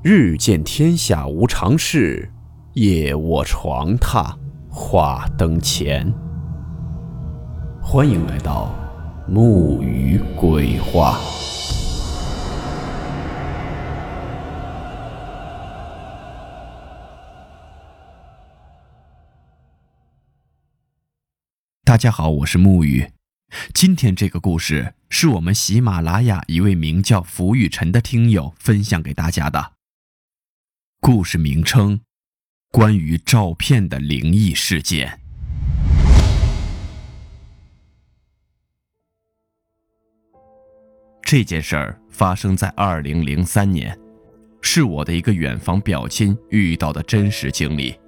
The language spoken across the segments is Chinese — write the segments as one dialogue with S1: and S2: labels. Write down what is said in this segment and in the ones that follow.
S1: 日见天下无常事，夜卧床榻话灯前。欢迎来到木鱼鬼话。
S2: 大家好，我是木鱼。今天这个故事是我们喜马拉雅一位名叫福雨辰的听友分享给大家的。故事名称：关于照片的灵异事件。这件事儿发生在二零零三年，是我的一个远房表亲遇到的真实经历。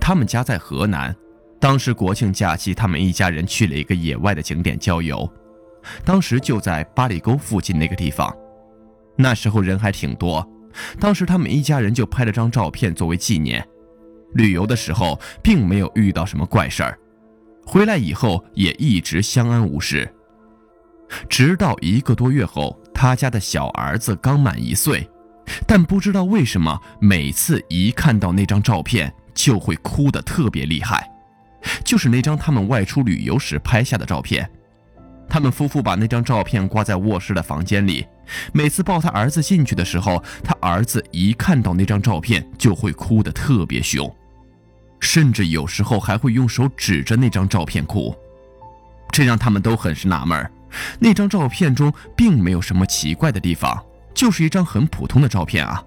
S2: 他们家在河南，当时国庆假期，他们一家人去了一个野外的景点郊游，当时就在八里沟附近那个地方。那时候人还挺多。当时他们一家人就拍了张照片作为纪念。旅游的时候并没有遇到什么怪事儿，回来以后也一直相安无事。直到一个多月后，他家的小儿子刚满一岁，但不知道为什么，每次一看到那张照片就会哭得特别厉害，就是那张他们外出旅游时拍下的照片。他们夫妇把那张照片挂在卧室的房间里。每次抱他儿子进去的时候，他儿子一看到那张照片就会哭得特别凶，甚至有时候还会用手指着那张照片哭，这让他们都很是纳闷。那张照片中并没有什么奇怪的地方，就是一张很普通的照片啊。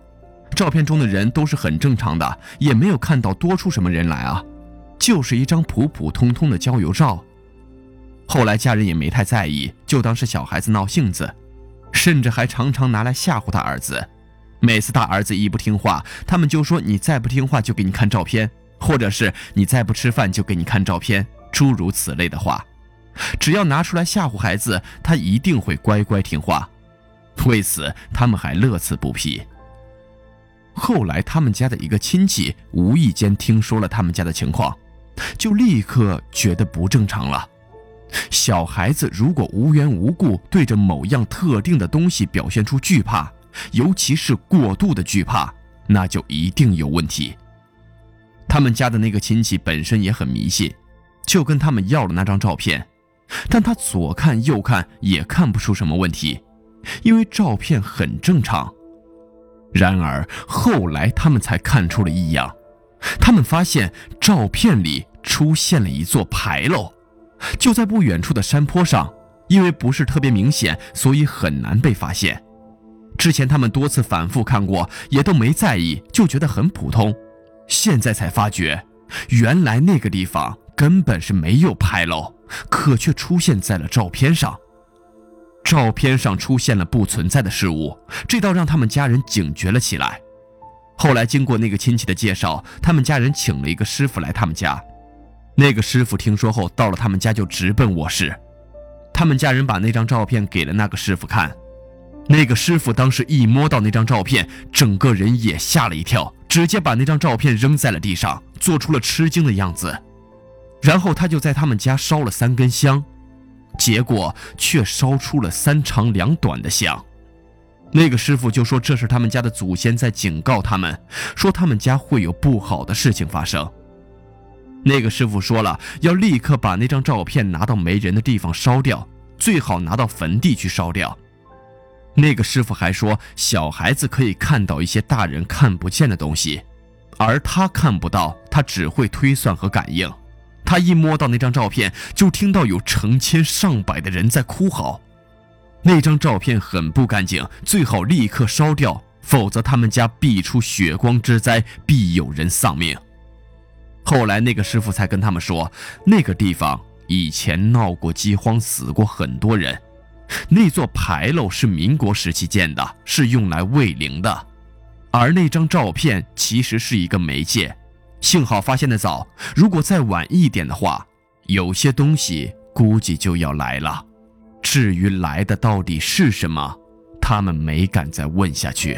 S2: 照片中的人都是很正常的，也没有看到多出什么人来啊，就是一张普普通通的郊游照。后来家人也没太在意，就当是小孩子闹性子。甚至还常常拿来吓唬他儿子，每次他儿子一不听话，他们就说：“你再不听话，就给你看照片；或者是你再不吃饭，就给你看照片。”诸如此类的话，只要拿出来吓唬孩子，他一定会乖乖听话。为此，他们还乐此不疲。后来，他们家的一个亲戚无意间听说了他们家的情况，就立刻觉得不正常了。小孩子如果无缘无故对着某样特定的东西表现出惧怕，尤其是过度的惧怕，那就一定有问题。他们家的那个亲戚本身也很迷信，就跟他们要了那张照片，但他左看右看也看不出什么问题，因为照片很正常。然而后来他们才看出了异样，他们发现照片里出现了一座牌楼。就在不远处的山坡上，因为不是特别明显，所以很难被发现。之前他们多次反复看过，也都没在意，就觉得很普通。现在才发觉，原来那个地方根本是没有牌楼，可却出现在了照片上。照片上出现了不存在的事物，这倒让他们家人警觉了起来。后来经过那个亲戚的介绍，他们家人请了一个师傅来他们家。那个师傅听说后，到了他们家就直奔卧室。他们家人把那张照片给了那个师傅看。那个师傅当时一摸到那张照片，整个人也吓了一跳，直接把那张照片扔在了地上，做出了吃惊的样子。然后他就在他们家烧了三根香，结果却烧出了三长两短的香。那个师傅就说这是他们家的祖先在警告他们，说他们家会有不好的事情发生。那个师傅说了，要立刻把那张照片拿到没人的地方烧掉，最好拿到坟地去烧掉。那个师傅还说，小孩子可以看到一些大人看不见的东西，而他看不到，他只会推算和感应。他一摸到那张照片，就听到有成千上百的人在哭嚎。那张照片很不干净，最好立刻烧掉，否则他们家必出血光之灾，必有人丧命。后来那个师傅才跟他们说，那个地方以前闹过饥荒，死过很多人。那座牌楼是民国时期建的，是用来慰灵的。而那张照片其实是一个媒介，幸好发现的早。如果再晚一点的话，有些东西估计就要来了。至于来的到底是什么，他们没敢再问下去。